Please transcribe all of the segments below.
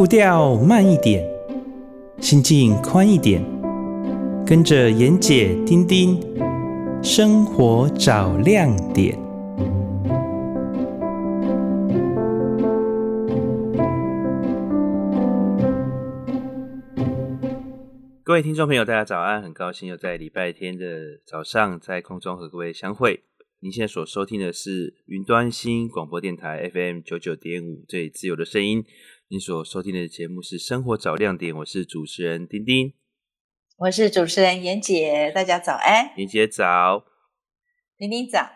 步调慢一点，心境宽一点，跟着妍姐、丁丁，生活找亮点。各位听众朋友，大家早安！很高兴又在礼拜天的早上在空中和各位相会。您现在所收听的是云端新广播电台 FM 九九点五，最自由的声音。您所收听的节目是《生活找亮点》，我是主持人丁丁，我是主持人妍姐，大家早安，妍姐早，丁丁早。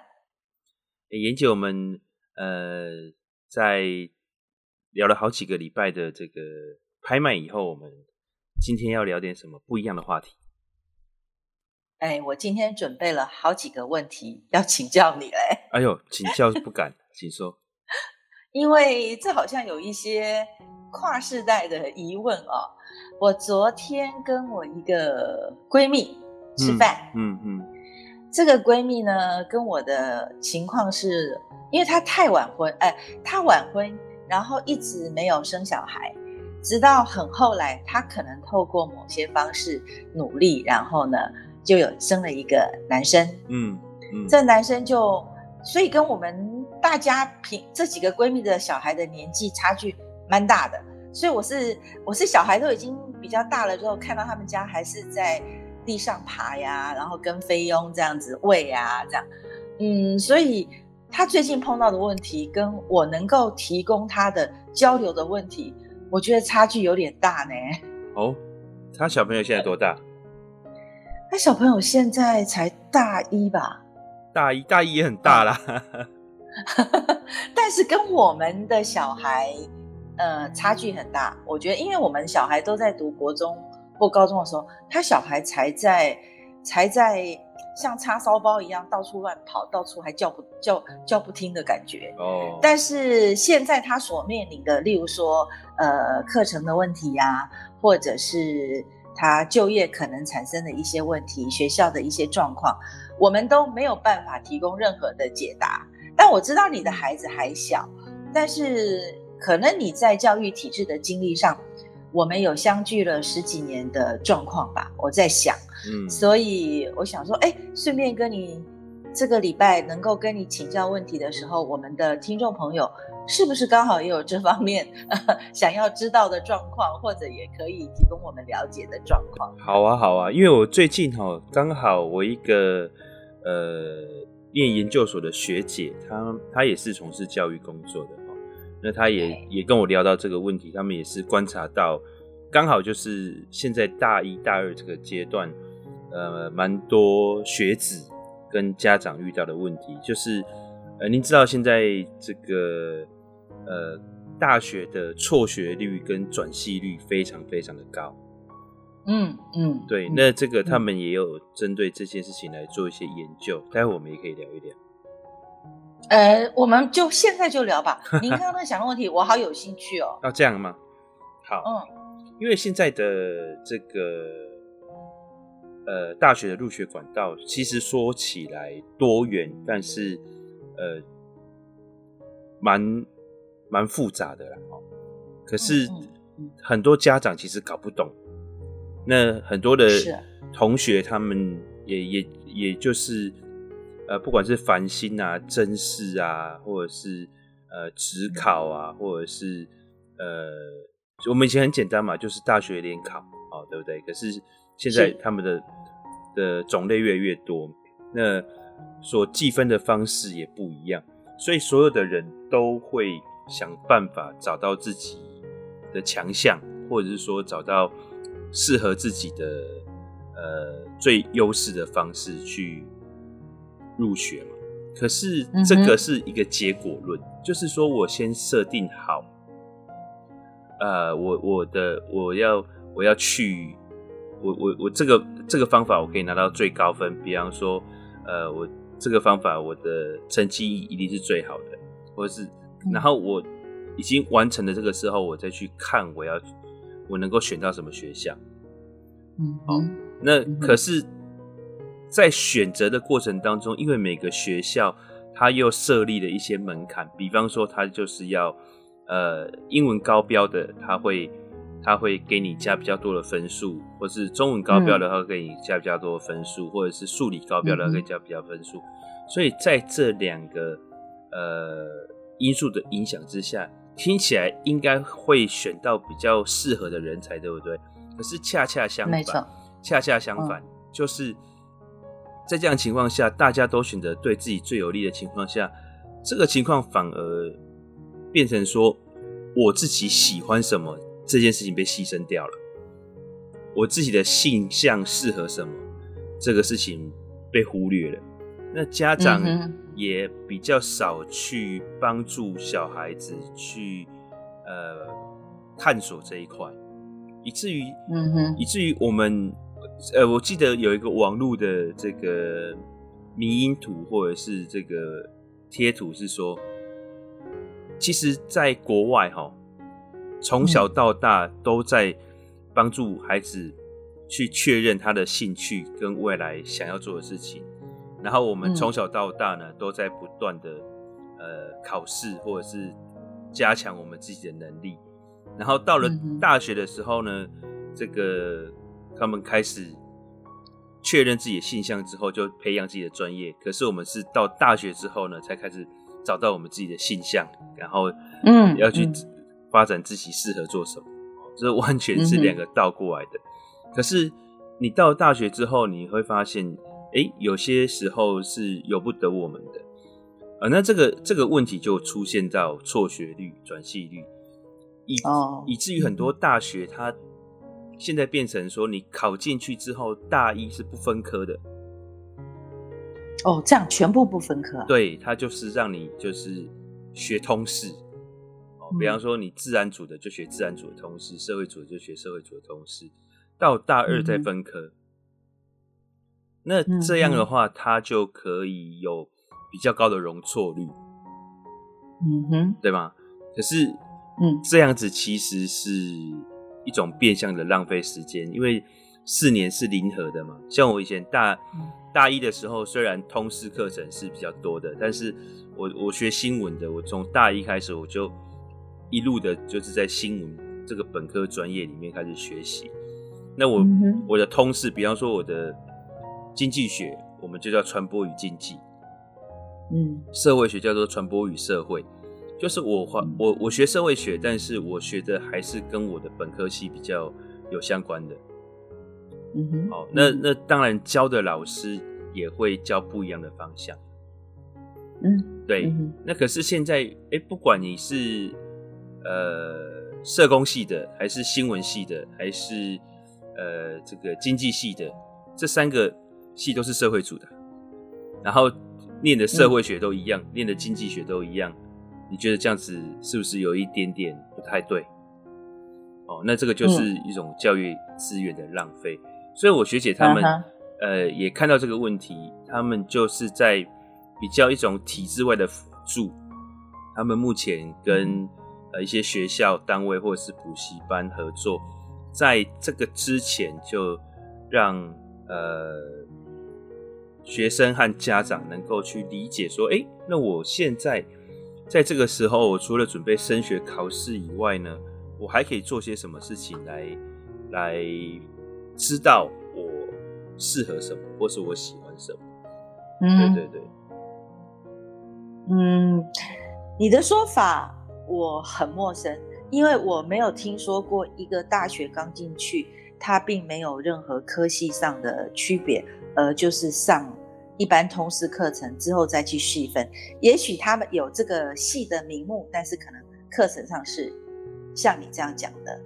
妍姐，我们呃在聊了好几个礼拜的这个拍卖以后，我们。今天要聊点什么不一样的话题？哎，我今天准备了好几个问题要请教你嘞。哎呦，请教不敢，请说。因为这好像有一些跨世代的疑问哦。我昨天跟我一个闺蜜吃饭，嗯嗯，嗯，这个闺蜜呢跟我的情况是，因为她太晚婚，哎，她晚婚，然后一直没有生小孩。直到很后来，她可能透过某些方式努力，然后呢，就有生了一个男生。嗯嗯，这男生就所以跟我们大家平这几个闺蜜的小孩的年纪差距蛮大的，所以我是我是小孩都已经比较大了之后，看到他们家还是在地上爬呀，然后跟菲佣这样子喂呀，这样，嗯，所以他最近碰到的问题，跟我能够提供他的交流的问题。我觉得差距有点大呢。哦，他小朋友现在多大？他小朋友现在才大一吧？大一，大一也很大啦。但是跟我们的小孩，呃，差距很大。我觉得，因为我们小孩都在读国中或高中的时候，他小孩才在，才在。像叉烧包一样到处乱跑，到处还叫不叫叫不听的感觉。哦。但是现在他所面临的，例如说，呃，课程的问题呀、啊，或者是他就业可能产生的一些问题，学校的一些状况，我们都没有办法提供任何的解答。但我知道你的孩子还小，但是可能你在教育体制的经历上。我们有相聚了十几年的状况吧，我在想，嗯，所以我想说，哎，顺便跟你这个礼拜能够跟你请教问题的时候，我们的听众朋友是不是刚好也有这方面 想要知道的状况，或者也可以提供我们了解的状况？好啊，好啊，因为我最近哈、哦，刚好我一个呃念研究所的学姐，她她也是从事教育工作的。那她也也跟我聊到这个问题，他们也是观察到，刚好就是现在大一大二这个阶段，呃，蛮多学子跟家长遇到的问题，就是呃，您知道现在这个呃大学的辍学率跟转系率非常非常的高，嗯嗯，对，那这个他们也有针对这件事情来做一些研究，待会我们也可以聊一聊。呃，我们就现在就聊吧。您刚刚在想的问题，我好有兴趣哦。要这样吗？好，嗯，因为现在的这个呃大学的入学管道，其实说起来多元，但是呃蛮蛮复杂的啦。可是很多家长其实搞不懂，那很多的同学他们也也也就是。呃，不管是繁星啊、真试啊，或者是呃职考啊，或者是呃，我们以前很简单嘛，就是大学联考哦，对不对？可是现在他们的的种类越来越多，那所计分的方式也不一样，所以所有的人都会想办法找到自己的强项，或者是说找到适合自己的呃最优势的方式去。入学嘛，可是这个是一个结果论，嗯、就是说我先设定好，呃，我我的我要我要去，我我我这个这个方法我可以拿到最高分，比方说，呃，我这个方法我的成绩一定是最好的，或者是，然后我已经完成了这个时候，我再去看我要我能够选到什么学校，嗯，好，那可是。在选择的过程当中，因为每个学校它又设立了一些门槛，比方说它就是要呃英文高标的，它会它会给你加比较多的分数，或是中文高标的，话会给你加比较多的分数，嗯、或者是数理高标的，他会加比较分数。所以在这两个呃因素的影响之下，听起来应该会选到比较适合的人才，对不对？可是恰恰相反，恰恰相反，嗯、就是在这样情况下，大家都选择对自己最有利的情况下，这个情况反而变成说，我自己喜欢什么这件事情被牺牲掉了，我自己的性向适合什么这个事情被忽略了。那家长也比较少去帮助小孩子去呃探索这一块。以至于，嗯哼，以至于我们，呃，我记得有一个网络的这个迷因图或者是这个贴图是说，其实，在国外哈，从小到大都在帮助孩子去确认他的兴趣跟未来想要做的事情，然后我们从小到大呢，都在不断的呃考试或者是加强我们自己的能力。然后到了大学的时候呢，嗯、这个他们开始确认自己的性向之后，就培养自己的专业。可是我们是到大学之后呢，才开始找到我们自己的性向，然后嗯，要去发展自己适合做什么。这、嗯、完全是两个倒过来的。嗯、可是你到了大学之后，你会发现，哎，有些时候是由不得我们的。呃，那这个这个问题就出现到辍学率、转系率。以、oh. 以至于很多大学，它现在变成说，你考进去之后，大一是不分科的。哦，这样全部不分科？对，它就是让你就是学通识。哦，比方说你自然组的就学自然组的通识，社会组的就学社会组的通识，到大二再分科。Mm hmm. 那这样的话，它就可以有比较高的容错率。嗯哼、mm，hmm. 对吗？可是。嗯，这样子其实是一种变相的浪费时间，因为四年是零和的嘛。像我以前大大一的时候，虽然通识课程是比较多的，但是我我学新闻的，我从大一开始我就一路的就是在新闻这个本科专业里面开始学习。那我、嗯、我的通识，比方说我的经济学，我们就叫传播与经济，嗯，社会学叫做传播与社会。就是我我我学社会学，但是我学的还是跟我的本科系比较有相关的。嗯哼，好，那那当然教的老师也会教不一样的方向。嗯，对。嗯，那可是现在，哎，不管你是呃社工系的，还是新闻系的，还是呃这个经济系的，这三个系都是社会组的，然后念的社会学都一样，嗯、念的经济学都一样。你觉得这样子是不是有一点点不太对？哦，那这个就是一种教育资源的浪费。嗯、所以，我学姐他们、uh. 呃也看到这个问题，他们就是在比较一种体制外的辅助。他们目前跟呃一些学校单位或者是补习班合作，在这个之前就让呃学生和家长能够去理解说，哎，那我现在。在这个时候，我除了准备升学考试以外呢，我还可以做些什么事情来来知道我适合什么，或是我喜欢什么？嗯，对对对。嗯，你的说法我很陌生，因为我没有听说过一个大学刚进去，他并没有任何科系上的区别，呃，就是上。一般通识课程之后再去细分，也许他们有这个系的名目，但是可能课程上是像你这样讲的。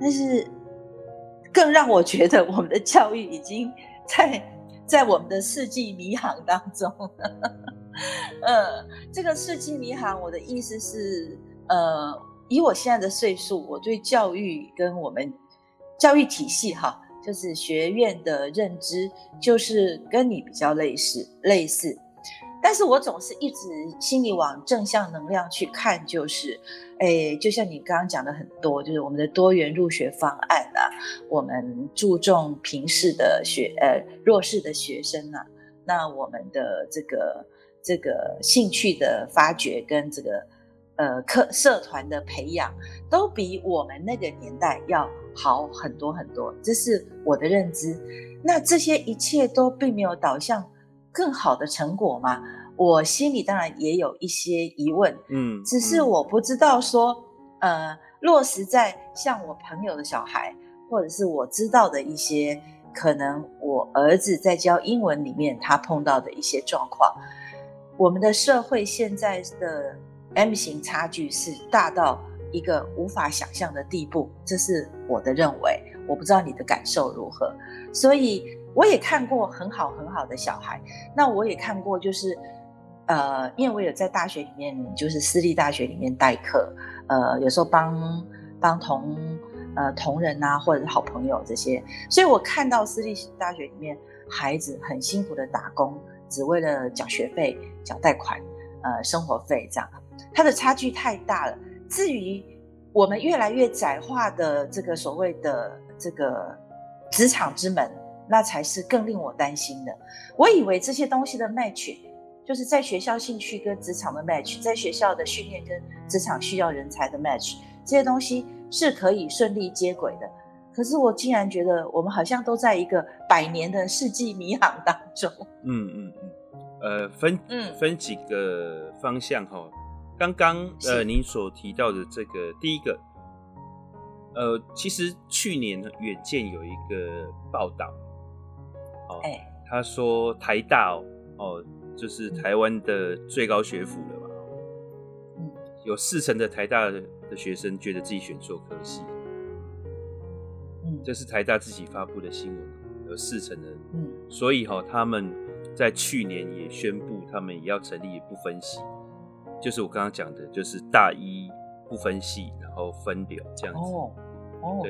但是更让我觉得，我们的教育已经在在我们的世纪迷航当中了。呃，这个世纪迷航，我的意思是，呃，以我现在的岁数，我对教育跟我们教育体系哈。就是学院的认知，就是跟你比较类似类似，但是我总是一直心里往正向能量去看，就是，诶，就像你刚刚讲的很多，就是我们的多元入学方案啊，我们注重平视的学，呃，弱势的学生啊，那我们的这个这个兴趣的发掘跟这个呃课社团的培养，都比我们那个年代要好很多很多。这是我的认知。那这些一切都并没有导向更好的成果吗？我心里当然也有一些疑问，嗯，只是我不知道说，呃，落实在像我朋友的小孩，或者是我知道的一些，可能我儿子在教英文里面他碰到的一些状况，我们的社会现在的 M 型差距是大到一个无法想象的地步，这是我的认为，我不知道你的感受如何，所以我也看过很好很好的小孩，那我也看过就是。呃，因为我有在大学里面，就是私立大学里面代课，呃，有时候帮帮同呃同仁啊，或者是好朋友这些，所以我看到私立大学里面孩子很辛苦的打工，只为了缴学费、缴贷款、呃生活费这样，他的差距太大了。至于我们越来越窄化的这个所谓的这个职场之门，那才是更令我担心的。我以为这些东西的 match。就是在学校兴趣跟职场的 match，在学校的训练跟职场需要人才的 match，这些东西是可以顺利接轨的。可是我竟然觉得我们好像都在一个百年的世纪迷航当中。嗯嗯嗯，呃，分嗯分几个方向哈。刚刚呃您所提到的这个第一个，呃，其实去年远见有一个报道，哦，欸、他说台大哦哦。就是台湾的最高学府了嘛？嗯，有四成的台大的学生觉得自己选错科系。嗯，这是台大自己发布的新闻，有四成的。嗯，所以哈，他们在去年也宣布，他们也要成立不分系，就是我刚刚讲的，就是大一不分系，然后分流这样子。哦，哦，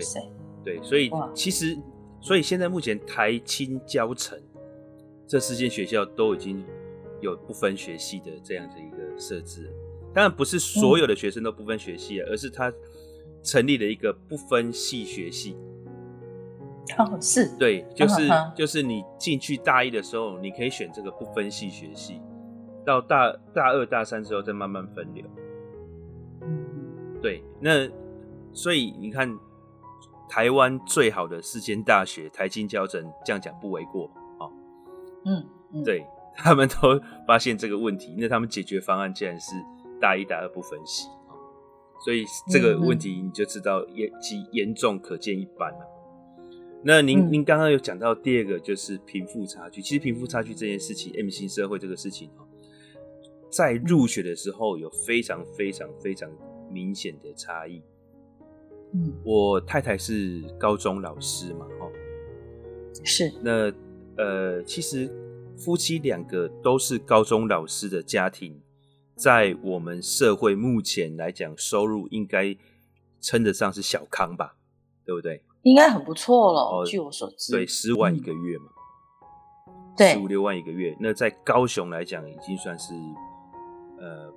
对，对，所以其实，所以现在目前台清交城这四间学校都已经。有不分学系的这样的一个设置，当然不是所有的学生都不分学系，嗯、而是他成立了一个不分系学系。哦，是对，就是、嗯、就是你进去大一的时候，你可以选这个不分系学系，到大大二大三之后再慢慢分流。嗯，对，那所以你看，台湾最好的四间大学，台清交成，这样讲不为过啊。嗯，嗯，对。他们都发现这个问题，那他们解决方案竟然是大一、大二不分系，所以这个问题你就知道严其严重可见一斑了。那您、嗯、您刚刚有讲到第二个就是贫富差距，其实贫富差距这件事情，M 型社会这个事情，在入学的时候有非常非常非常明显的差异。嗯，我太太是高中老师嘛，哈，是。那呃，其实。夫妻两个都是高中老师的家庭，在我们社会目前来讲，收入应该称得上是小康吧，对不对？应该很不错了。哦，据我所知，对，十万一个月嘛，对，十五六万一个月。那在高雄来讲，已经算是呃，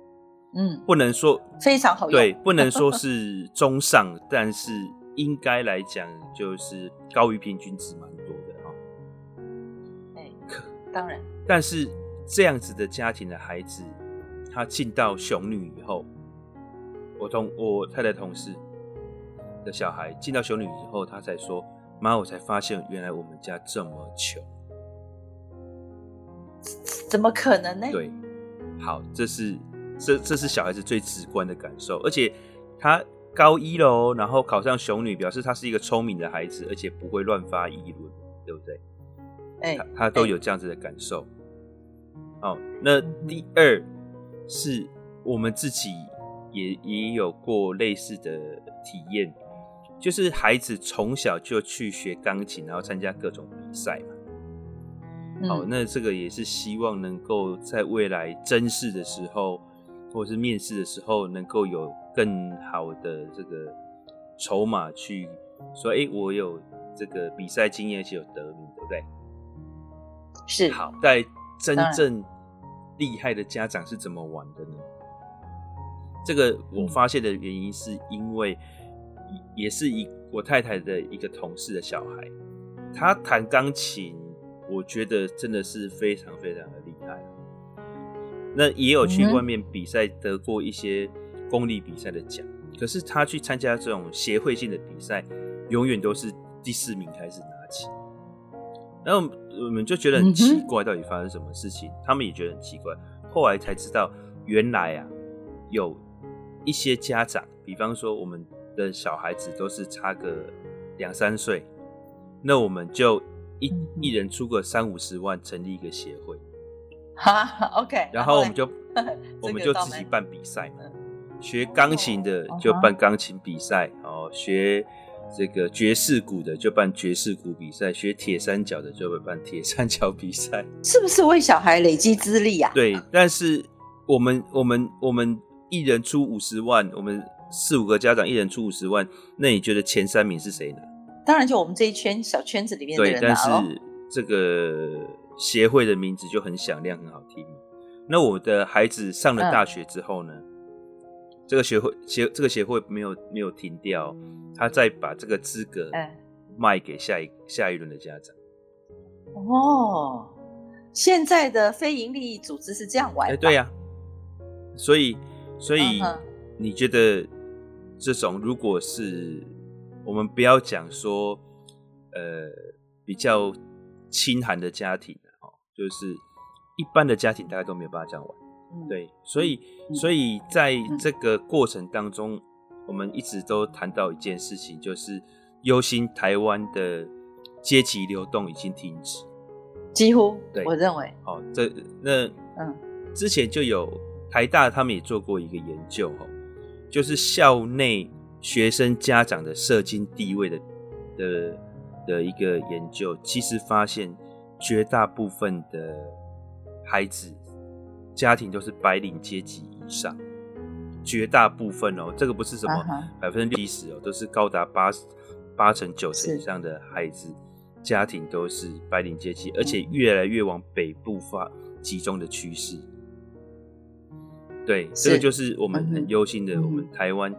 嗯，不能说非常好用，对，不能说是 中上，但是应该来讲就是高于平均值蛮多的。当然，但是这样子的家庭的孩子，他进到雄女以后，我同我太太同事的小孩进到雄女以后，他才说：“妈，我才发现原来我们家这么穷。”怎么可能呢？对，好，这是这这是小孩子最直观的感受，而且他高一了，然后考上雄女，表示他是一个聪明的孩子，而且不会乱发议论，对不对？哎他他都有这样子的感受。哦，那第二是我们自己也也有过类似的体验，就是孩子从小就去学钢琴，然后参加各种比赛嘛。好，那这个也是希望能够在未来甄试的时候，或者是面试的时候，能够有更好的这个筹码去说，哎，我有这个比赛经验，而且有得名，对不对？是。好，在真正厉害的家长是怎么玩的呢？这个我发现的原因是因为，也是一我太太的一个同事的小孩，他弹钢琴，我觉得真的是非常非常的厉害。那也有去外面比赛得过一些公立比赛的奖，可是他去参加这种协会性的比赛，永远都是第四名开始拿起。然后我们就觉得很奇怪，到底发生什么事情？他们也觉得很奇怪。后来才知道，原来啊，有一些家长，比方说我们的小孩子都是差个两三岁，那我们就一一人出个三五十万，成立一个协会。哈，OK。然后我们就 我们就自己办比赛嘛，学钢琴的就办钢琴比赛，哦，学。这个爵士鼓的就办爵士鼓比赛，学铁三角的就会办铁三角比赛，是不是为小孩累积资历啊？对，但是我们我们我们一人出五十万，我们四五个家长一人出五十万，那你觉得前三名是谁呢？当然就我们这一圈小圈子里面的人。对，但是这个协会的名字就很响亮，很好听。那我的孩子上了大学之后呢？嗯这个协会协这个协会没有没有停掉，他再把这个资格卖给下一下一轮的家长。哦，现在的非营利组织是这样玩的。对呀、啊，所以所以你觉得这种如果是我们不要讲说呃比较清寒的家庭哦，就是一般的家庭大概都没有办法这样玩。对，所以，所以在这个过程当中，我们一直都谈到一件事情，就是忧心台湾的阶级流动已经停止，几乎。对，我认为。哦，这那嗯，之前就有台大他们也做过一个研究，哈，就是校内学生家长的社经地位的的的一个研究，其实发现绝大部分的孩子。家庭都是白领阶级以上，绝大部分哦，这个不是什么百分之七十哦，都是高达八八成九成以上的孩子，家庭都是白领阶级，而且越来越往北部发集中的趋势。对，这个就是我们很忧心的，我们台湾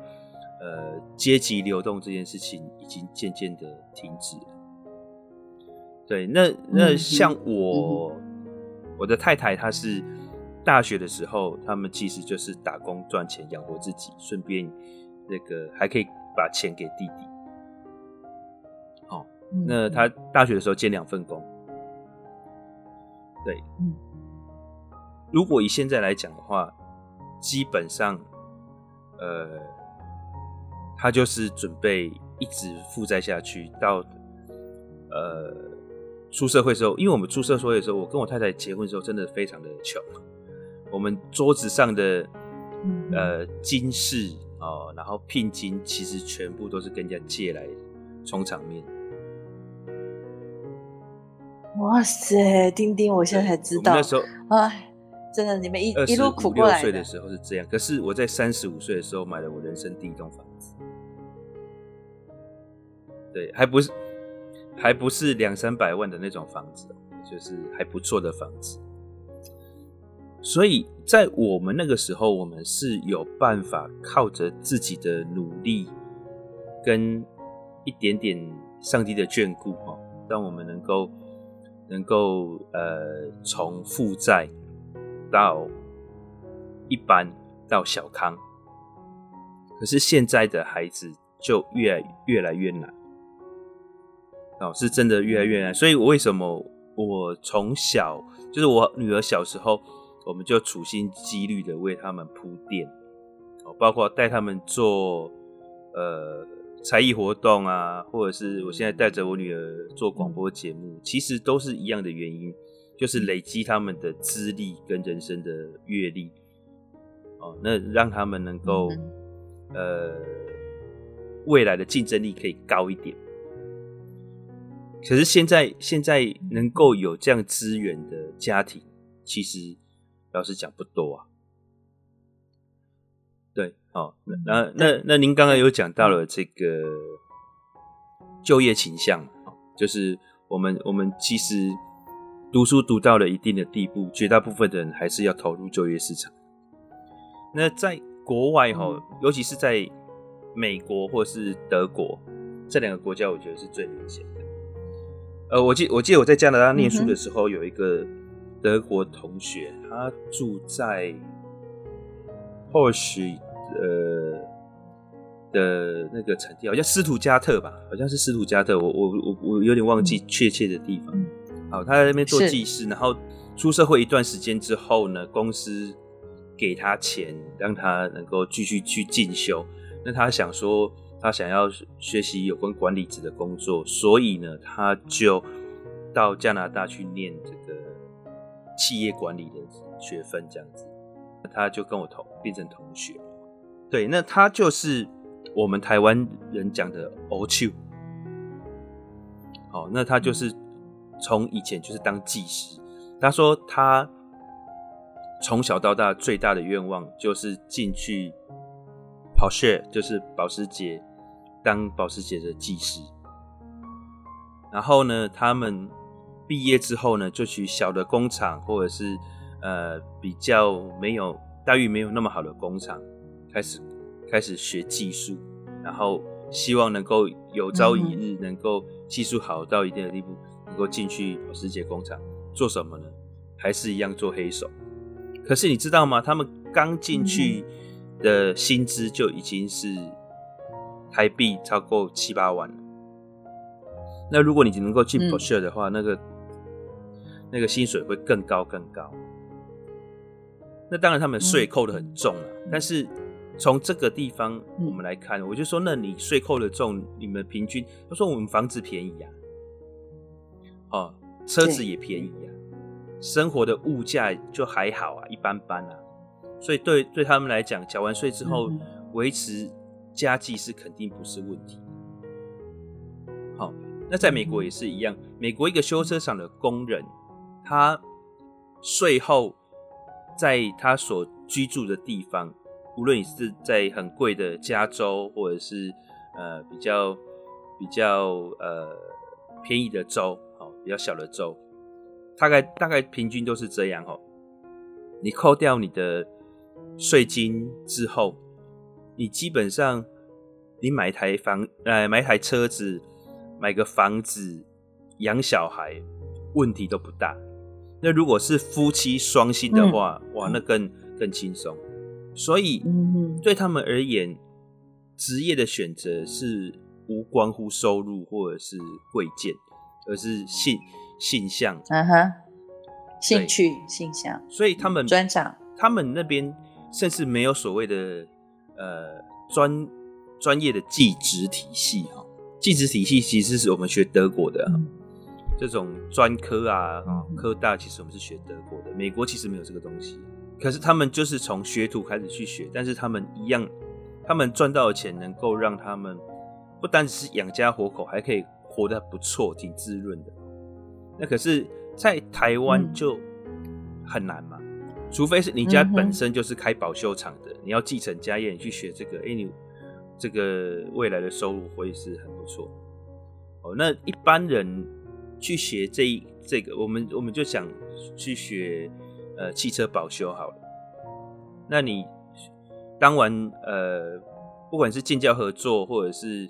呃阶级流动这件事情已经渐渐的停止了。对，那那像我我的太太她是。大学的时候，他们其实就是打工赚钱养活自己，顺便那个还可以把钱给弟弟。好，那他大学的时候兼两份工。对，如果以现在来讲的话，基本上，呃，他就是准备一直负债下去，到呃出社会的时候，因为我们出社会的时候，我跟我太太结婚的时候，真的非常的穷。我们桌子上的呃金饰哦，然后聘金其实全部都是跟人家借来充场面。哇塞，丁丁，我现在才知道，那时候哎，真的，你们一一路苦过来。岁的时候是这样，可是我在三十五岁的时候买了我人生第一栋房子。对，还不是还不是两三百万的那种房子，就是还不错的房子。所以在我们那个时候，我们是有办法靠着自己的努力跟一点点上帝的眷顾，哈，让我们能够能够呃从负债到一般到小康。可是现在的孩子就越来越来越难，哦，是真的越来越难。所以我为什么我从小就是我女儿小时候。我们就处心积虑的为他们铺垫，哦，包括带他们做呃才艺活动啊，或者是我现在带着我女儿做广播节目，其实都是一样的原因，就是累积他们的资历跟人生的阅历，哦，那让他们能够呃未来的竞争力可以高一点。可是现在现在能够有这样资源的家庭，其实。老实讲不多啊，对，好，那那那那您刚刚有讲到了这个就业倾向，就是我们我们其实读书读到了一定的地步，绝大部分的人还是要投入就业市场。那在国外哈，尤其是在美国或是德国这两个国家，我觉得是最明显的。呃，我记我记得我在加拿大念书的时候，有一个。德国同学，他住在或许呃的那个产地，好像斯图加特吧，好像是斯图加特，我我我我有点忘记确切的地方。好，他在那边做技师，然后出社会一段时间之后呢，公司给他钱，让他能够继续去进修。那他想说，他想要学习有关管理职的工作，所以呢，他就到加拿大去念这个企业管理的学分，这样子。他就跟我同变成同学。对，那他就是我们台湾人讲的欧秋。好，那他就是从以前就是当技师。他说他从小到大最大的愿望就是进去。Porsche 就是保时捷，当保时捷的技师。然后呢，他们毕业之后呢，就去小的工厂，或者是呃比较没有待遇没有那么好的工厂，开始开始学技术，然后希望能够有朝一日能够技术好到一定的地步，能够进去保时捷工厂做什么呢？还是一样做黑手。可是你知道吗？他们刚进去。的薪资就已经是台币超过七八万。那如果你能够进 Porsche 的话，嗯、那个那个薪水会更高更高。那当然他们税扣的很重了，嗯、但是从这个地方我们来看，嗯、我就说，那你税扣的重，你们平均，他说我们房子便宜呀、啊，哦，车子也便宜呀、啊，生活的物价就还好啊，一般般啊。所以对对他们来讲，缴完税之后维持家计是肯定不是问题。好，那在美国也是一样。美国一个修车厂的工人，他税后在他所居住的地方，无论你是在很贵的加州，或者是呃比较比较呃便宜的州，好，比较小的州，大概大概平均都是这样哦。你扣掉你的。税金之后，你基本上你买台房，呃，买台车子，买个房子，养小孩，问题都不大。那如果是夫妻双薪的话，嗯、哇，那更更轻松。所以，对他们而言，职业的选择是无关乎收入或者是贵贱，而是性性向，嗯哼，兴趣性向。所以他们专长，他们那边。甚至没有所谓的呃专专业的技职体系哈，技职体系其实是我们学德国的、啊嗯、这种专科啊，科大其实我们是学德国的，美国其实没有这个东西。可是他们就是从学徒开始去学，但是他们一样，他们赚到的钱能够让他们不单只是养家活口，还可以活得不错，挺滋润的。那可是，在台湾就很难嘛。除非是你家本身就是开保修厂的，嗯、你要继承家业，你去学这个，哎、欸，你这个未来的收入会是很不错。哦，那一般人去学这一这个，我们我们就想去学呃汽车保修好了。那你当完呃，不管是建教合作，或者是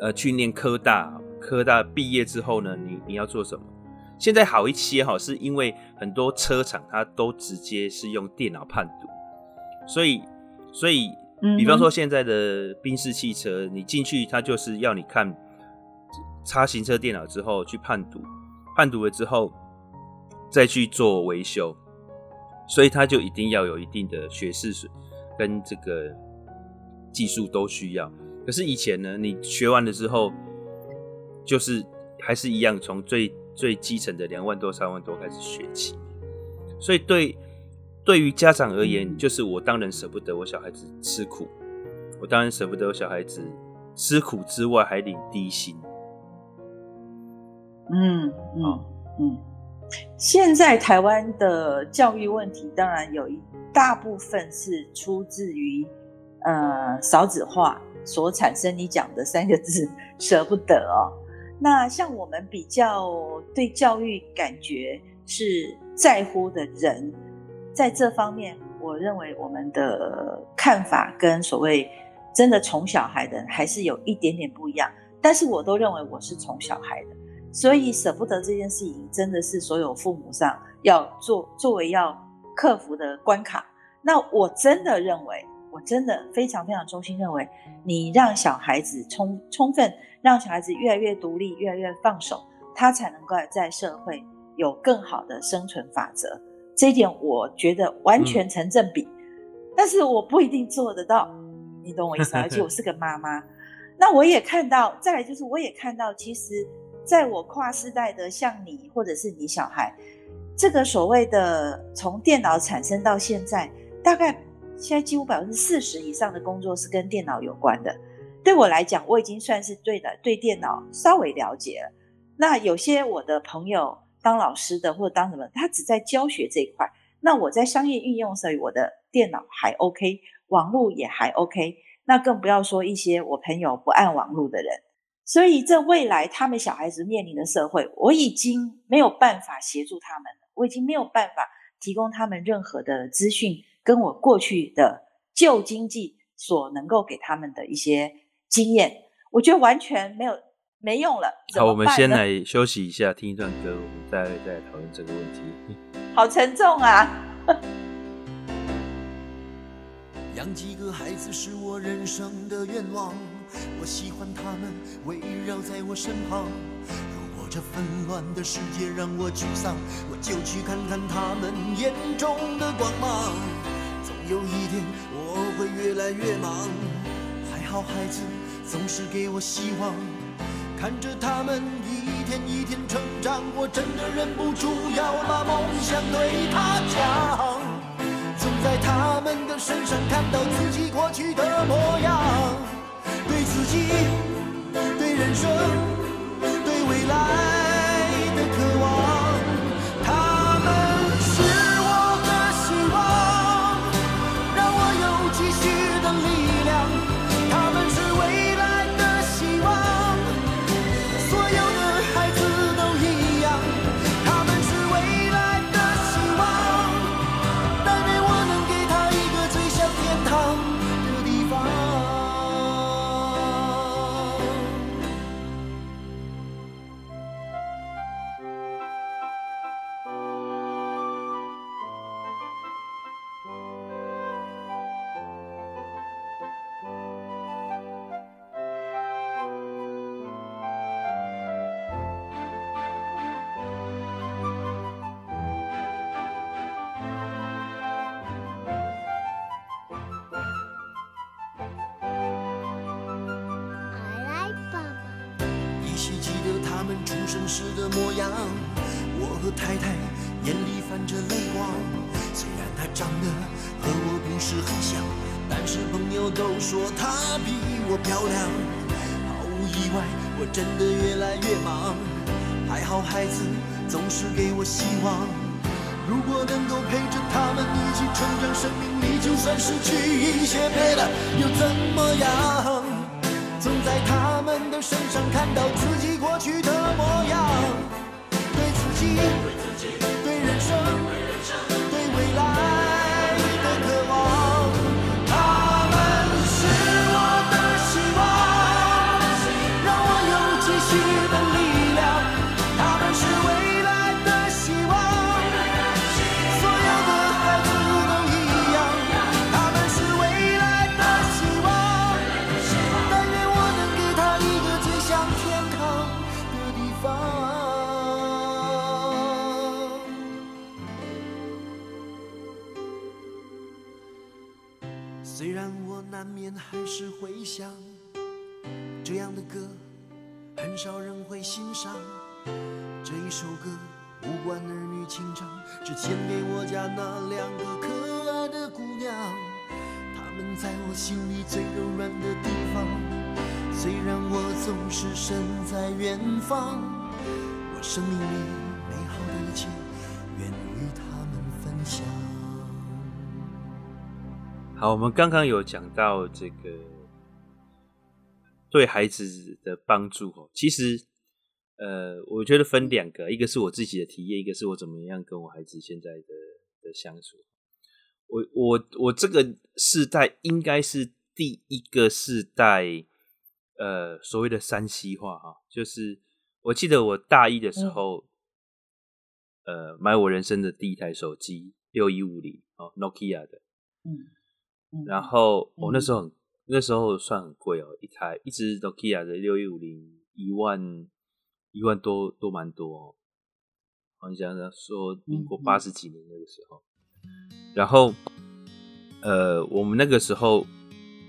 呃去念科大，科大毕业之后呢，你你要做什么？现在好一些哈，是因为很多车厂它都直接是用电脑判读，所以所以，比方说现在的宾士汽车，你进去它就是要你看插行车电脑之后去判读，判读了之后再去做维修，所以它就一定要有一定的学识跟这个技术都需要。可是以前呢，你学完了之后，就是还是一样从最最基层的两万多、三万多开始学起，所以对对于家长而言，就是我当然舍不得我小孩子吃苦，我当然舍不得我小孩子吃苦之外还领低薪。嗯嗯嗯，现在台湾的教育问题，当然有一大部分是出自于呃少子化所产生。你讲的三个字“ 舍不得”哦。那像我们比较对教育感觉是在乎的人，在这方面，我认为我们的看法跟所谓真的宠小孩的人还是有一点点不一样。但是我都认为我是宠小孩的，所以舍不得这件事情真的是所有父母上要做作为要克服的关卡。那我真的认为，我真的非常非常衷心认为，你让小孩子充充分让小孩子越来越独立，越来越放手，他才能够在社会有更好的生存法则。这一点我觉得完全成正比，嗯、但是我不一定做得到，你懂我意思吗？而且我是个妈妈，那我也看到，再来就是我也看到，其实在我跨世代的，像你或者是你小孩，这个所谓的从电脑产生到现在，大概。现在几乎百分之四十以上的工作是跟电脑有关的。对我来讲，我已经算是对的，对电脑稍微了解了。那有些我的朋友当老师的或者当什么，他只在教学这一块。那我在商业运用所以，我的电脑还 OK，网络也还 OK。那更不要说一些我朋友不按网络的人。所以，这未来他们小孩子面临的社会，我已经没有办法协助他们了。我已经没有办法提供他们任何的资讯。跟我过去的旧经济所能够给他们的一些经验，我觉得完全没有没用了。好，我们先来休息一下，听一段歌，我们再再讨论这个问题。好沉重啊！养几个孩子是我人生的愿望，我喜欢他们围绕在我身旁。如果这纷乱的世界让我沮丧，我就去看看他们眼中的光芒。总有一天我会越来越忙，还好孩子总是给我希望，看着他们一天一天成长，我真的忍不住要把梦想对他讲，总在他们的身上看到自己过去的模样，对自己，对人生，对未来。只是回想这样的歌，很少人会欣赏。这一首歌无关儿女情长，只献给我家那两个可爱的姑娘。她们在我心里最柔软的地方，虽然我总是身在远方，我生命里。好，我们刚刚有讲到这个对孩子的帮助哦。其实，呃，我觉得分两个，一个是我自己的体验，一个是我怎么样跟我孩子现在的的相处。我我我这个世代应该是第一个世代，呃，所谓的山西话哈，就是我记得我大一的时候，嗯、呃，买我人生的第一台手机六一五零哦，Nokia 的，嗯。然后我、哦、那时候很那时候算很贵哦，一台一只 Nokia 的六一五零一万一万多多蛮多哦。好像说民国八十几年那个时候，然后呃，我们那个时候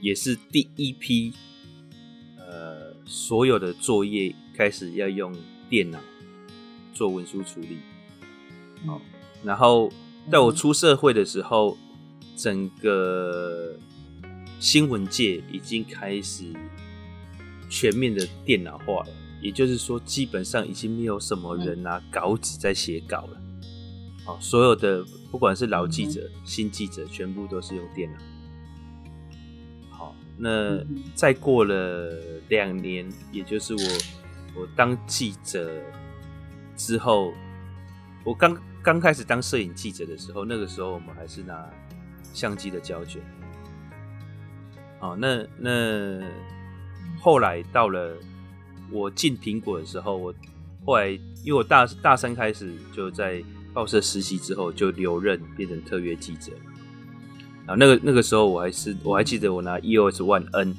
也是第一批呃，所有的作业开始要用电脑做文书处理。好，然后在我出社会的时候。整个新闻界已经开始全面的电脑化了，也就是说，基本上已经没有什么人拿稿纸在写稿了。好，所有的不管是老记者、新记者，全部都是用电脑。好，那再过了两年，也就是我我当记者之后，我刚刚开始当摄影记者的时候，那个时候我们还是拿。相机的胶卷，好，那那后来到了我进苹果的时候，我后来因为我大大三开始就在报社实习之后就留任变成特约记者，啊，那个那个时候我还是我还记得我拿 EOS One N，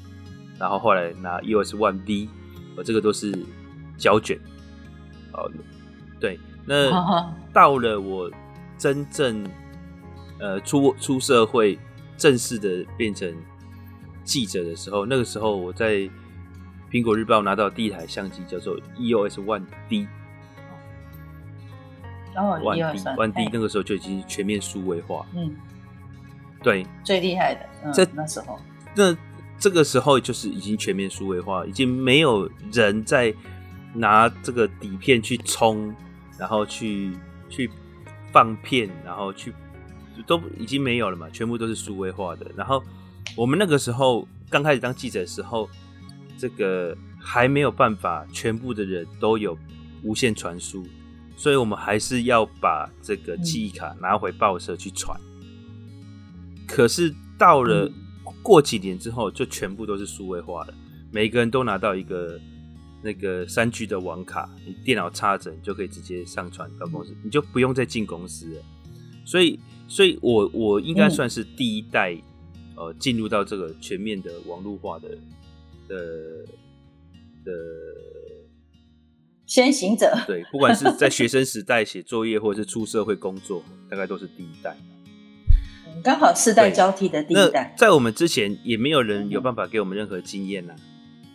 然后后来拿 EOS One V，我这个都是胶卷，哦，对，那到了我真正。呃，出出社会，正式的变成记者的时候，那个时候我在苹果日报拿到第一台相机，叫做 EOS One D。哦，One D One D 那个时候就已经全面数位化。嗯，对，最厉害的。嗯、这那时候，那这个时候就是已经全面数位化，已经没有人在拿这个底片去冲，然后去去放片，然后去。都已经没有了嘛，全部都是数位化的。然后我们那个时候刚开始当记者的时候，这个还没有办法全部的人都有无线传输，所以我们还是要把这个记忆卡拿回报社去传。可是到了过几年之后，就全部都是数位化了，每个人都拿到一个那个三 G 的网卡，你电脑插着，你就可以直接上传到公司，你就不用再进公司了。所以。所以我我应该算是第一代，嗯、呃，进入到这个全面的网络化的的的先行者。对，不管是在学生时代写作业，或者是出社会工作，大概都是第一代。刚好世代交替的第一代。在我们之前，也没有人有办法给我们任何经验呐，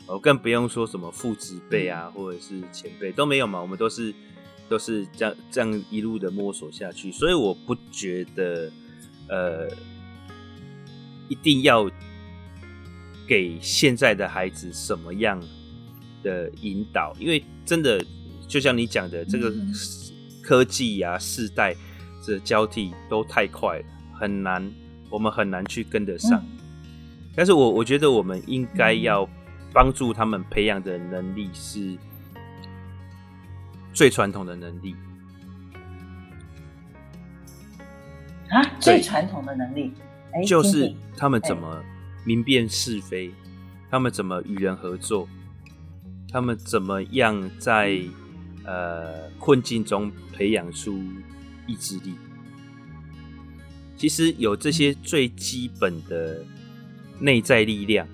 哦，更不用说什么父执辈啊，或者是前辈都没有嘛，我们都是。都是这样这样一路的摸索下去，所以我不觉得，呃，一定要给现在的孩子什么样的引导，因为真的就像你讲的，这个科技呀、啊、世代的交替都太快了，很难，我们很难去跟得上。但是我我觉得我们应该要帮助他们培养的能力是。最传统的能力啊，最传统的能力，就是他们怎么明辨是非，他们怎么与人合作，他们怎么样在呃困境中培养出意志力。其实有这些最基本的内在力量，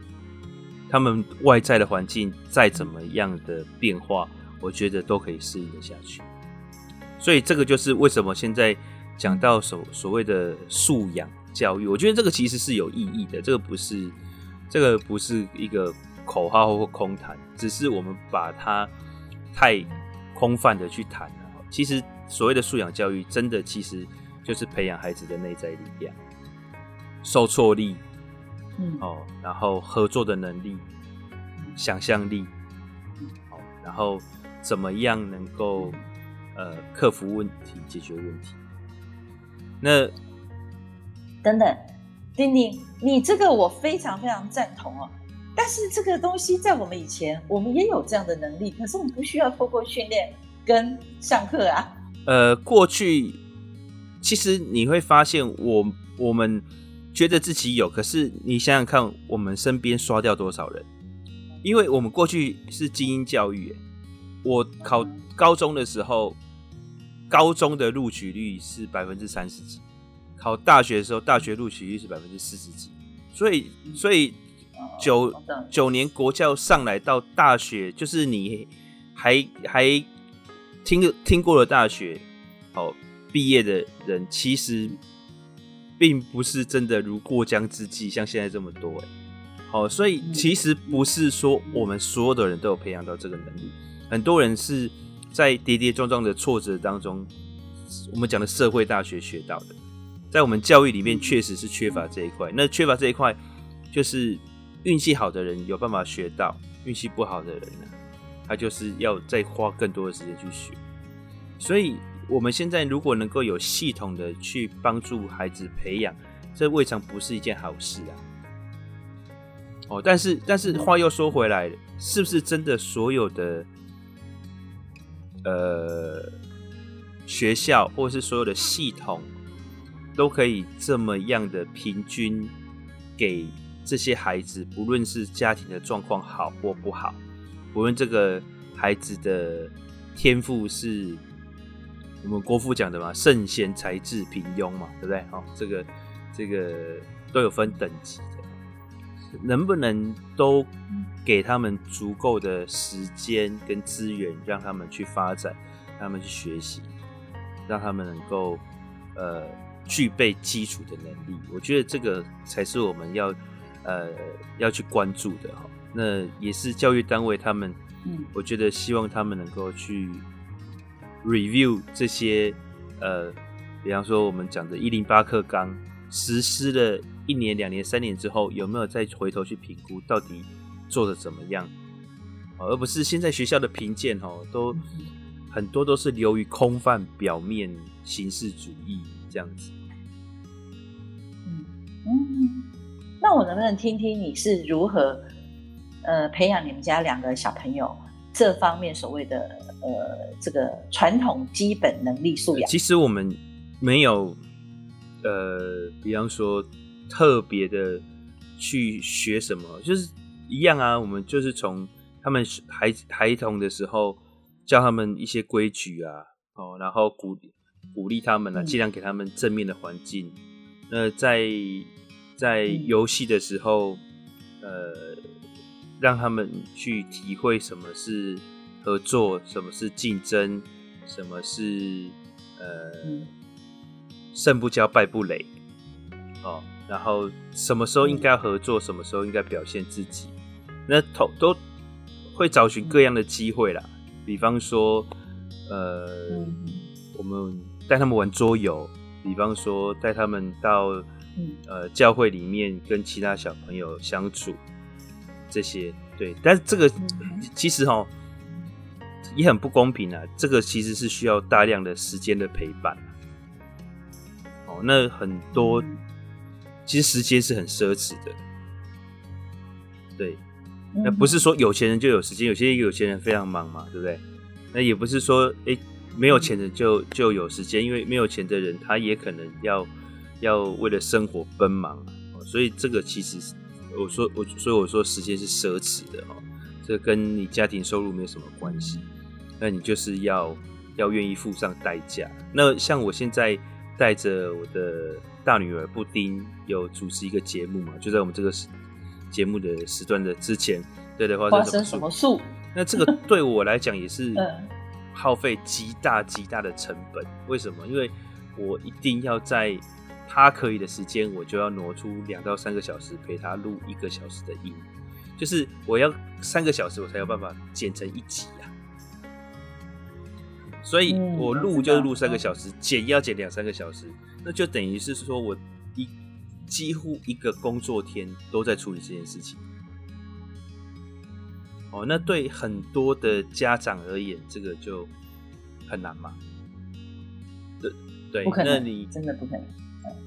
他们外在的环境再怎么样的变化。我觉得都可以适应的下去，所以这个就是为什么现在讲到所所谓的素养教育，我觉得这个其实是有意义的。这个不是，这个不是一个口号或空谈，只是我们把它太空泛的去谈了。其实所谓的素养教育，真的其实就是培养孩子的内在力量、受挫力，嗯，哦，然后合作的能力、想象力，哦，然后。怎么样能够呃克服问题、解决问题？那等等，丁丁，你这个我非常非常赞同哦。但是这个东西在我们以前，我们也有这样的能力，可是我们不需要透过训练跟上课啊。呃，过去其实你会发现我，我我们觉得自己有，可是你想想看，我们身边刷掉多少人？因为我们过去是精英教育。我考高中的时候，高中的录取率是百分之三十几；考大学的时候，大学录取率是百分之四十几。所以所以九九年国教上来到大学，就是你还还听听过了大学，哦，毕业的人其实并不是真的如过江之鲫，像现在这么多哎。好，所以其实不是说我们所有的人都有培养到这个能力，很多人是在跌跌撞撞的挫折当中，我们讲的社会大学学到的，在我们教育里面确实是缺乏这一块。那缺乏这一块，就是运气好的人有办法学到，运气不好的人呢，他就是要再花更多的时间去学。所以我们现在如果能够有系统的去帮助孩子培养，这未尝不是一件好事啊。哦，但是但是话又说回来了，是不是真的所有的呃学校或是所有的系统都可以这么样的平均给这些孩子，不论是家庭的状况好或不好，不论这个孩子的天赋是我们国父讲的嘛，圣贤才智平庸嘛，对不对？哦，这个这个都有分等级。能不能都给他们足够的时间跟资源，让他们去发展，让他们去学习，让他们能够呃具备基础的能力？我觉得这个才是我们要呃要去关注的哈。那也是教育单位他们，嗯，我觉得希望他们能够去 review 这些呃，比方说我们讲的一零八课纲实施的。一年、两年、三年之后，有没有再回头去评估到底做的怎么样？而不是现在学校的评鉴哦，都很多都是流于空泛、表面、形式主义这样子。嗯嗯，那我能不能听听你是如何呃培养你们家两个小朋友这方面所谓的呃这个传统基本能力素养？其实我们没有呃，比方说。特别的去学什么，就是一样啊。我们就是从他们孩孩童的时候教他们一些规矩啊，哦，然后鼓鼓励他们啊，尽量给他们正面的环境。那在在游戏的时候，呃，让他们去体会什么是合作，什么是竞争，什么是呃胜不骄，败不馁，哦。然后什么时候应该合作，什么时候应该表现自己，那都都会找寻各样的机会啦。比方说，呃，我们带他们玩桌游，比方说带他们到呃教会里面跟其他小朋友相处，这些对。但是这个其实哦也很不公平啊。这个其实是需要大量的时间的陪伴。哦，那很多。其实时间是很奢侈的，对，那不是说有钱人就有时间，有些有钱人非常忙嘛，对不对？那也不是说哎、欸，没有钱的就就有时间，因为没有钱的人他也可能要要为了生活奔忙，所以这个其实我说我所以我说时间是奢侈的哦，这跟你家庭收入没有什么关系，那你就是要要愿意付上代价。那像我现在带着我的。大女儿布丁有主持一个节目嘛？就在我们这个节目的时段的之前，对的话，花生什么树？那这个对我来讲也是 耗费极大极大的成本。为什么？因为我一定要在他可以的时间，我就要挪出两到三个小时陪他录一个小时的音，就是我要三个小时，我才有办法剪成一集啊。所以我录就是录三个小时，剪要剪两三个小时。那就等于是说，我一几乎一个工作天都在处理这件事情。哦，那对很多的家长而言，这个就很难嘛。对对，不可能，那你真的不可能，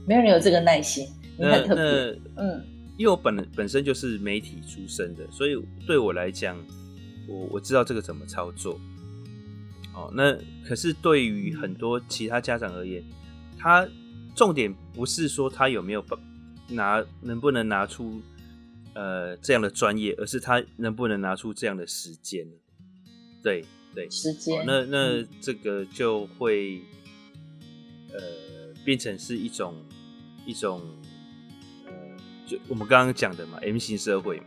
没有人有这个耐心。你很特别，嗯，因为我本本身就是媒体出身的，所以对我来讲，我我知道这个怎么操作。哦，那可是对于很多其他家长而言，他。重点不是说他有没有拿，能不能拿出呃这样的专业，而是他能不能拿出这样的时间。对对，时间。那那这个就会呃变成是一种一种呃就我们刚刚讲的嘛，M 型社会嘛，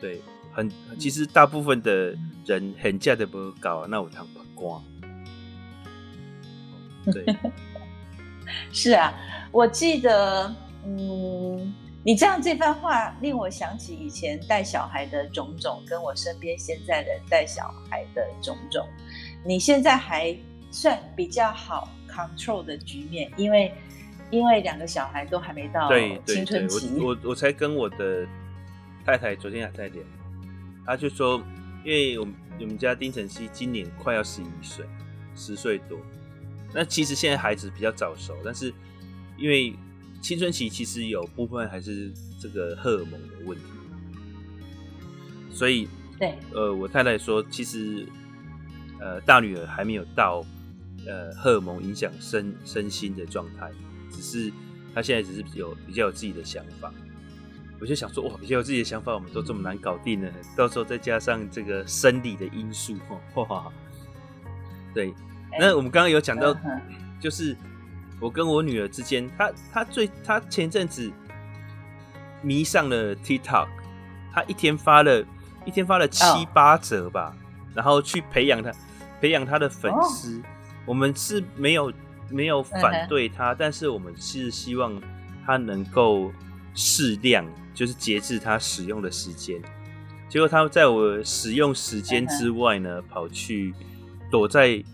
对，很其实大部分的人很价的不高，那我当不光。对，是啊，我记得，嗯，你这样这番话令我想起以前带小孩的种种，跟我身边现在的带小孩的种种。你现在还算比较好 control 的局面，因为因为两个小孩都还没到青春期。我我我才跟我的太太昨天还在聊，他就说，因为我们我们家丁晨曦今年快要十一岁，十岁多。那其实现在孩子比较早熟，但是因为青春期其实有部分还是这个荷尔蒙的问题，所以对，呃，我太太说，其实呃大女儿还没有到呃荷尔蒙影响身身心的状态，只是她现在只是有比较有自己的想法。我就想说，哇，比较有自己的想法，我们都这么难搞定呢，到时候再加上这个生理的因素，哇，对。那我们刚刚有讲到，就是我跟我女儿之间，她她最她前阵子迷上了 TikTok，她一天发了一天发了七八折吧，然后去培养她培养她的粉丝。我们是没有没有反对她，但是我们是希望她能够适量，就是节制他使用的时间。结果他在我使用时间之外呢，跑去躲在。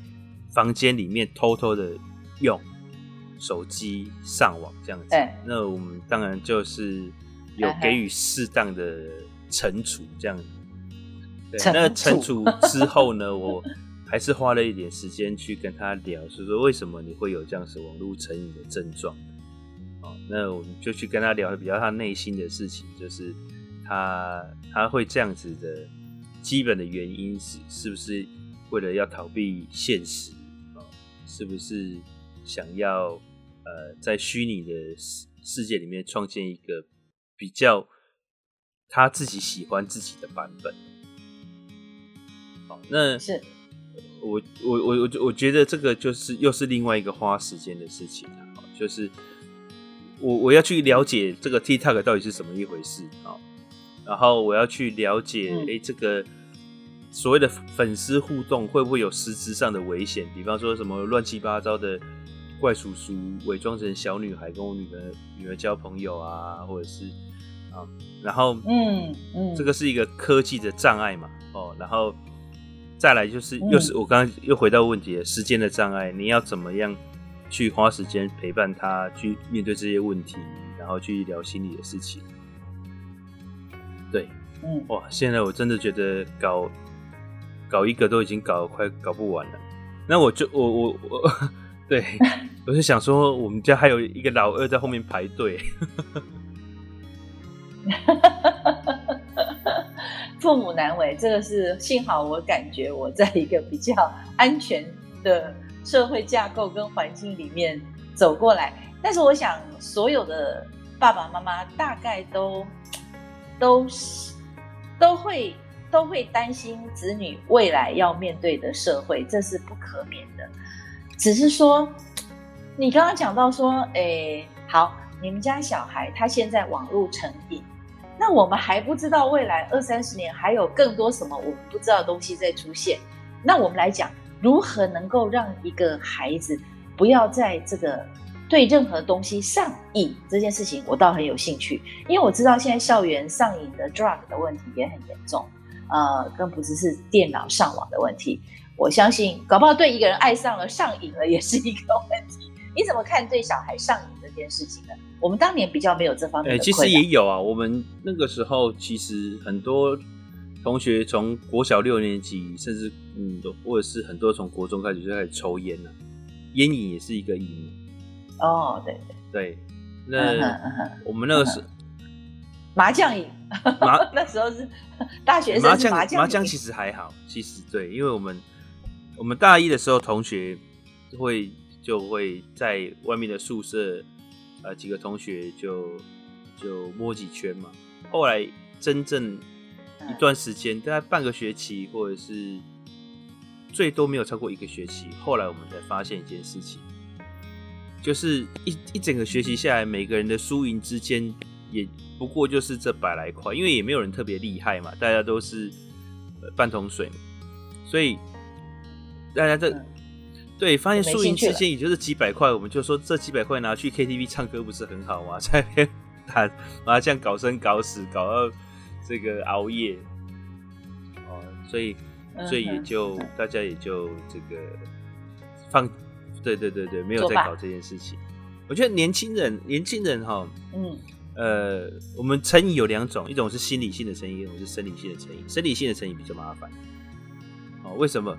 房间里面偷偷的用手机上网这样子，那我们当然就是有给予适当的惩处这样子。对，那惩处之后呢，我还是花了一点时间去跟他聊，就是说为什么你会有这样子网络成瘾的症状？那我们就去跟他聊比较他内心的事情，就是他他会这样子的基本的原因是是不是为了要逃避现实？是不是想要呃在虚拟的世世界里面创建一个比较他自己喜欢自己的版本？好，那是我我我我我觉得这个就是又是另外一个花时间的事情了。就是我我要去了解这个 TikTok 到底是什么一回事啊，然后我要去了解哎、嗯欸、这个。所谓的粉丝互动会不会有实质上的危险？比方说什么乱七八糟的怪叔叔伪装成小女孩跟我女儿女儿交朋友啊，或者是啊，然后嗯嗯，这个是一个科技的障碍嘛，哦，然后再来就是又是我刚刚又回到问题了，时间的障碍，你要怎么样去花时间陪伴他去面对这些问题，然后去聊心理的事情？对，嗯，哇，现在我真的觉得搞。搞一个都已经搞快搞不完了，那我就我我我，对，我是想说，我们家还有一个老二在后面排队。父母难为，这个是幸好我感觉我在一个比较安全的社会架构跟环境里面走过来，但是我想所有的爸爸妈妈大概都都都会。都会担心子女未来要面对的社会，这是不可免的。只是说，你刚刚讲到说，诶，好，你们家小孩他现在网络成瘾，那我们还不知道未来二三十年还有更多什么我们不知道的东西在出现。那我们来讲，如何能够让一个孩子不要在这个对任何东西上瘾这件事情，我倒很有兴趣，因为我知道现在校园上瘾的 drug 的问题也很严重。呃，更不只是电脑上网的问题。我相信，搞不好对一个人爱上了、上瘾了，也是一个问题。你怎么看对小孩上瘾这件事情呢？我们当年比较没有这方面的。其实也有啊。我们那个时候，其实很多同学从国小六年级，甚至嗯，或者是很多从国中开始就开始抽烟了。烟瘾也是一个瘾。哦，对对对。那我们那个时候。麻将瘾，麻 那时候是大学生麻将，麻将其实还好，其实对，因为我们我们大一的时候，同学会就会在外面的宿舍，呃，几个同学就就摸几圈嘛。后来真正一段时间，大概半个学期，或者是最多没有超过一个学期。后来我们才发现一件事情，就是一一整个学期下来，每个人的输赢之间也不过就是这百来块，因为也没有人特别厉害嘛，大家都是半桶水，所以大家这、嗯、对发现输赢之间也就是几百块，我们就说这几百块拿去 KTV 唱歌不是很好吗？在那边打麻将搞生搞死，搞到这个熬夜哦，所以所以也就、嗯、大家也就这个放。对对对对，没有在搞这件事情。我觉得年轻人，年轻人哈，嗯，呃，我们成瘾有两种，一种是心理性的成瘾，一种是生理性的成瘾。生理性的成瘾比较麻烦。哦，为什么？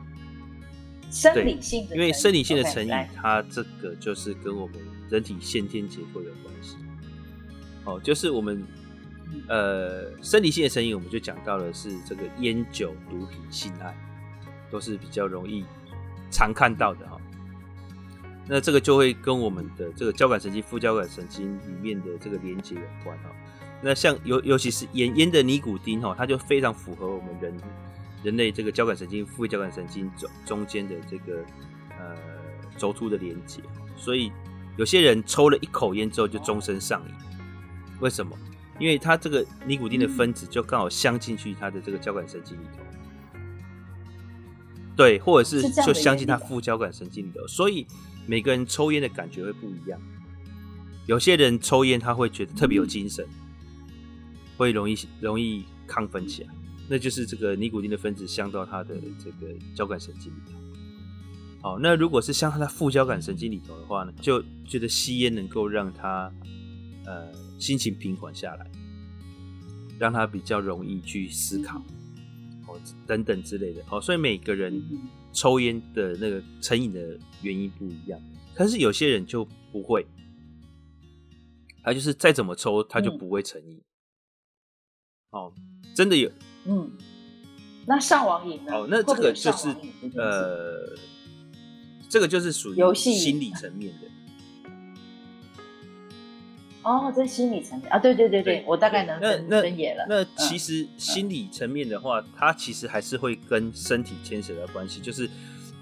生理性的，因为生理性的成瘾，它这个就是跟我们人体先天结构有关系。哦，就是我们呃生理性的成瘾，我们就讲到的是这个烟酒、毒品、性爱，都是比较容易常看到的哈。那这个就会跟我们的这个交感神经、副交感神经里面的这个连接有关哈。那像尤尤其是烟烟的尼古丁哈，它就非常符合我们人人类这个交感神经、副交感神经中中间的这个呃轴突的连接。所以有些人抽了一口烟之后就终身上瘾，为什么？因为它这个尼古丁的分子就刚好镶进去它的这个交感神经里头，对，或者是就镶进它副交感神经里头，所以。每个人抽烟的感觉会不一样，有些人抽烟他会觉得特别有精神，会容易容易亢奋起来，那就是这个尼古丁的分子镶到他的这个交感神经里头。好，那如果是镶到他副交感神经里头的话呢，就觉得吸烟能够让他呃心情平缓下来，让他比较容易去思考，哦等等之类的。哦，所以每个人。抽烟的那个成瘾的原因不一样，可是有些人就不会，他就是再怎么抽他就不会成瘾。嗯、哦，真的有，嗯，那上网瘾呢？哦，那这个就是呃，这个就是属于心理层面的。哦，在心理层面啊，对对对对，对我大概能分分野了。那其实心理层面的话，嗯、它其实还是会跟身体牵扯到关系，就是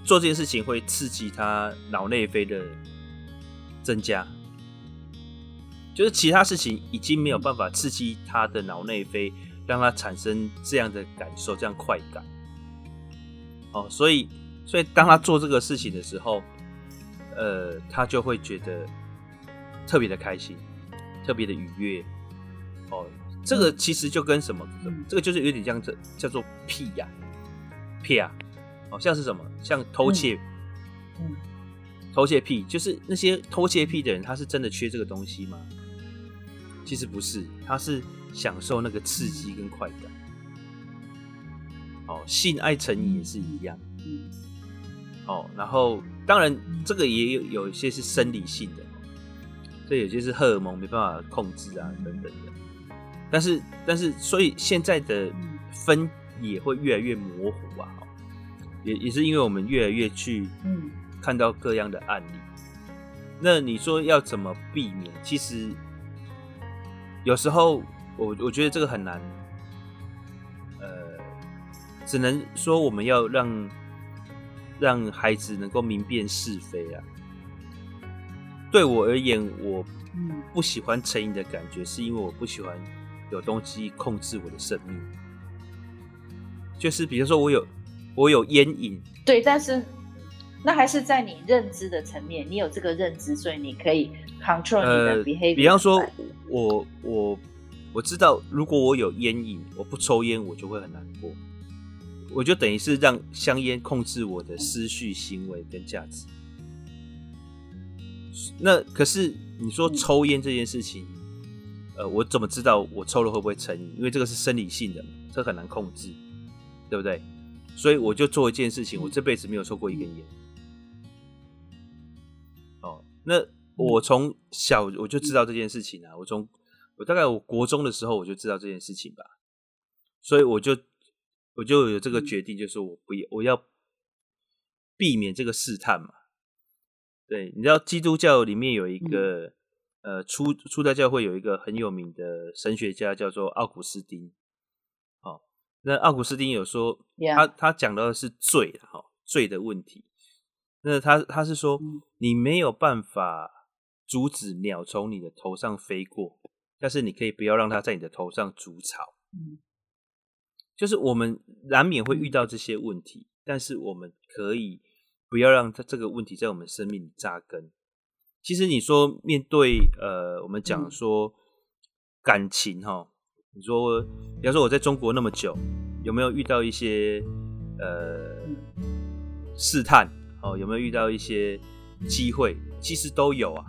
做这件事情会刺激他脑内啡的增加，就是其他事情已经没有办法刺激他的脑内啡，让他产生这样的感受，这样快感。哦，所以所以当他做这个事情的时候，呃，他就会觉得特别的开心。特别的愉悦哦，这个其实就跟什么？嗯、这个就是有点像这叫做屁呀，癖啊，哦，像是什么？像偷窃，嗯，偷窃癖，就是那些偷窃癖的人，他是真的缺这个东西吗？其实不是，他是享受那个刺激跟快感。哦，性爱成瘾也是一样。哦，然后当然这个也有有一些是生理性的。对，有些是荷尔蒙没办法控制啊，等等的。但是，但是，所以现在的分也会越来越模糊啊。也也是因为我们越来越去看到各样的案例。那你说要怎么避免？其实有时候我我觉得这个很难。呃，只能说我们要让让孩子能够明辨是非啊。对我而言，我不喜欢成瘾的感觉，是因为我不喜欢有东西控制我的生命。就是比如说，我有我有烟瘾，对，但是那还是在你认知的层面，你有这个认知，所以你可以 control 你的 behavior。呃，比方说，我我我知道，如果我有烟瘾，我不抽烟，我就会很难过。我就等于是让香烟控制我的思绪、行为跟价值。那可是你说抽烟这件事情，呃，我怎么知道我抽了会不会成瘾？因为这个是生理性的，这很难控制，对不对？所以我就做一件事情，我这辈子没有抽过一根烟。哦，那我从小我就知道这件事情啊，我从我大概我国中的时候我就知道这件事情吧，所以我就我就有这个决定，就是我不要我要避免这个试探嘛。对，你知道基督教里面有一个，嗯、呃，初初代教会有一个很有名的神学家叫做奥古斯丁。哦，那奥古斯丁有说.他他讲到的是罪，哈、哦，罪的问题。那他他是说，嗯、你没有办法阻止鸟从你的头上飞过，但是你可以不要让它在你的头上筑巢。嗯，就是我们难免会遇到这些问题，但是我们可以不要让它这个问题在我们生命里扎根。其实你说面对呃，我们讲说感情哈，你说比方说我在中国那么久，有没有遇到一些呃试探？哦，有没有遇到一些机会？其实都有啊。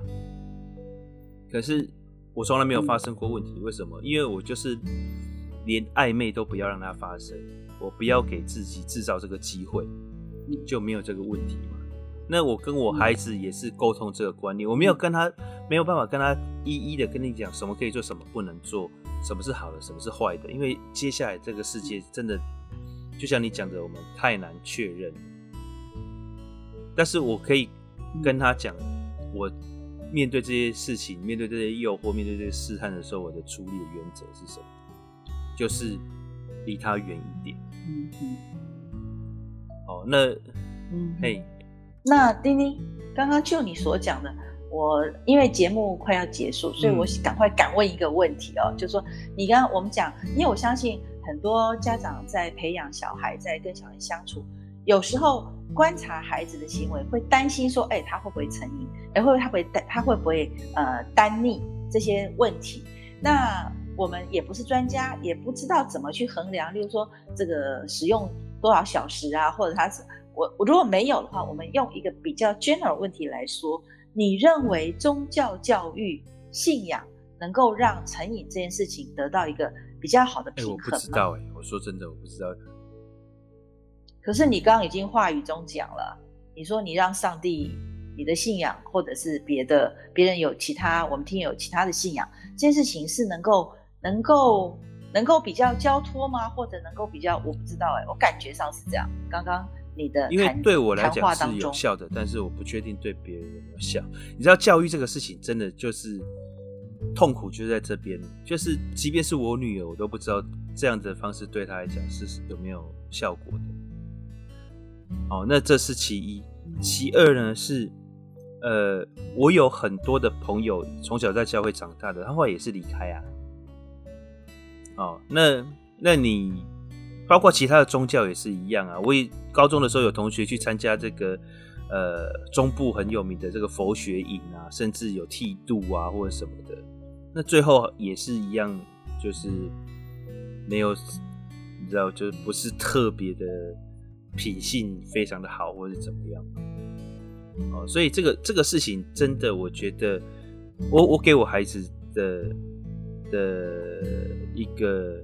可是我从来没有发生过问题，为什么？因为我就是连暧昧都不要让它发生，我不要给自己制造这个机会，就没有这个问题嘛。那我跟我孩子也是沟通这个观念，我没有跟他没有办法跟他一一的跟你讲什么可以做，什么不能做，什么是好的，什么是坏的，因为接下来这个世界真的就像你讲的，我们太难确认。但是我可以跟他讲，我面对这些事情，面对这些诱惑，面对这些试探的时候，我的处理的原则是什么？就是离他远一点。嗯嗯。哦，那，嗯，嘿，那丁丁，刚刚就你所讲的，我因为节目快要结束，所以我赶快敢问一个问题哦，嗯、就是说你刚刚我们讲，因为我相信很多家长在培养小孩，在跟小孩相处，有时候。观察孩子的行为，会担心说，哎，他会不会成瘾？哎，会不会他会单，他会不会呃单逆这些问题？那我们也不是专家，也不知道怎么去衡量。例如说，这个使用多少小时啊，或者他是我我如果没有的话，我们用一个比较 general 问题来说，你认为宗教教育信仰能够让成瘾这件事情得到一个比较好的平衡吗？我不知道哎，我说真的，我不知道。可是你刚刚已经话语中讲了，你说你让上帝、你的信仰，或者是别的别人有其他，我们听有其他的信仰，这件事情是能够能够能够比较交托吗？或者能够比较？我不知道哎、欸，我感觉上是这样。刚刚你的因为对我来讲是有效的，但是我不确定对别人有没有效。你知道教育这个事情真的就是痛苦，就在这边，就是即便是我女儿，我都不知道这样的方式对她来讲是有没有效果的。哦，那这是其一，其二呢是，呃，我有很多的朋友从小在教会长大的，他后来也是离开啊。哦，那那你包括其他的宗教也是一样啊。我也高中的时候有同学去参加这个，呃，中部很有名的这个佛学营啊，甚至有剃度啊或者什么的，那最后也是一样，就是没有，你知道，就是不是特别的。品性非常的好，或者怎么样？哦，所以这个这个事情真的，我觉得我我给我孩子的的一个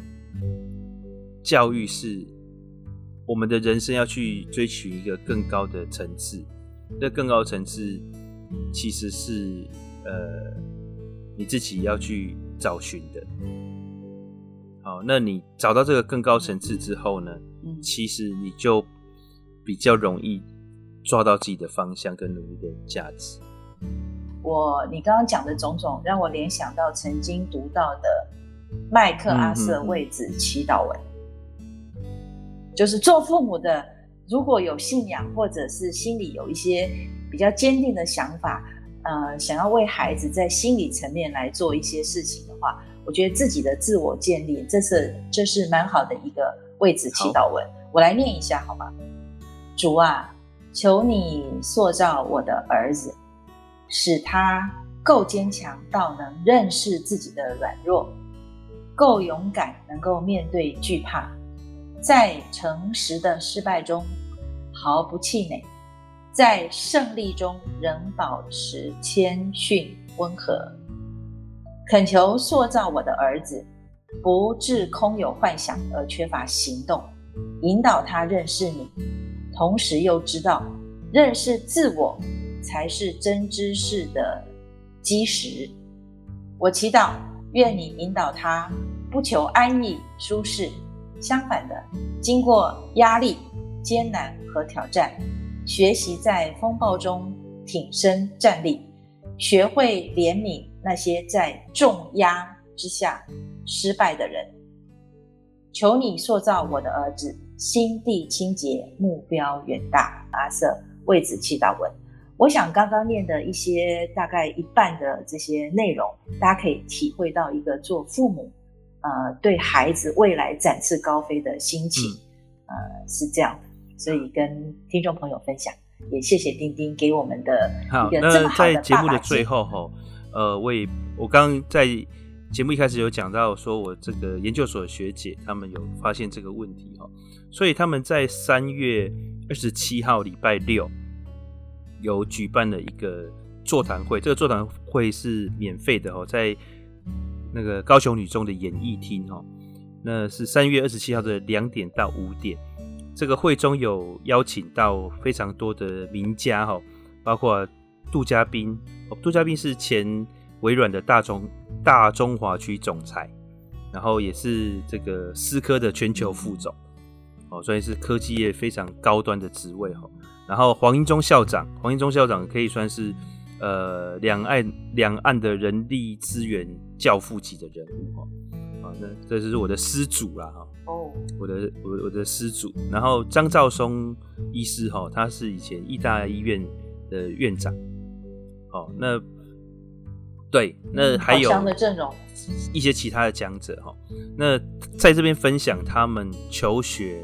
教育是，我们的人生要去追寻一个更高的层次。那更高层次其实是呃你自己要去找寻的。好，那你找到这个更高层次之后呢，其实你就。比较容易抓到自己的方向跟努力的价值。我你刚刚讲的种种，让我联想到曾经读到的麦克阿瑟位置祈祷文，就是做父母的，如果有信仰或者是心里有一些比较坚定的想法，呃，想要为孩子在心理层面来做一些事情的话，我觉得自己的自我建立，这是这是蛮好的一个位置祈祷文。我来念一下，好吗？主啊，求你塑造我的儿子，使他够坚强到能认识自己的软弱，够勇敢能够面对惧怕，在诚实的失败中毫不气馁，在胜利中仍保持谦逊温和。恳求塑造我的儿子，不致空有幻想而缺乏行动，引导他认识你。同时又知道，认识自我才是真知识的基石。我祈祷，愿你引导他，不求安逸舒适，相反的，经过压力、艰难和挑战，学习在风暴中挺身站立，学会怜悯那些在重压之下失败的人。求你塑造我的儿子。心地清洁，目标远大。阿瑟为子祈祷文，我想刚刚念的一些大概一半的这些内容，大家可以体会到一个做父母，呃，对孩子未来展翅高飞的心情，嗯、呃，是这样的。所以跟听众朋友分享，也谢谢丁丁给我们的一个这么好的在节目的最后哈，呃，我也我刚刚在节目一开始有讲到，说我这个研究所的学姐他们有发现这个问题哈，所以他们在三月二十七号礼拜六有举办了一个座谈会，这个座谈会是免费的哦，在那个高雄女中的演艺厅哦，那是三月二十七号的两点到五点。这个会中有邀请到非常多的名家哈，包括杜嘉宾，杜嘉宾是前微软的大中大中华区总裁，然后也是这个思科的全球副总，哦，所以是科技业非常高端的职位哈。然后黄英忠校长，黄英忠校长可以算是呃两岸两岸的人力资源教父级的人物哈。啊，那这就是我的师祖啦哈。哦，我的我我的师祖，然后张兆松医师哈，他是以前义大医院的院长，哦，那对，那还有一些其他的讲者哈，那在这边分享他们求学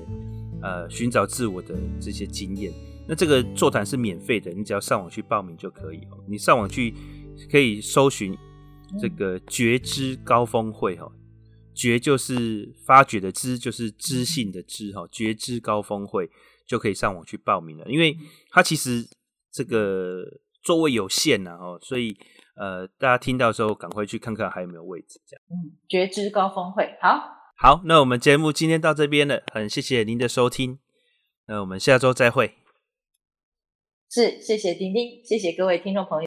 呃寻找自我的这些经验，那这个座谈是免费的，你只要上网去报名就可以哦，你上网去可以搜寻这个觉知高峰会哈。觉就是发掘的知，就是知性的知哈。觉知高峰会就可以上网去报名了，因为它其实这个座位有限呐哦，所以呃大家听到的时候赶快去看看还有没有位置这样。嗯，觉知高峰会好，好，那我们节目今天到这边了，很谢谢您的收听，那我们下周再会。是，谢谢丁丁，谢谢各位听众朋友。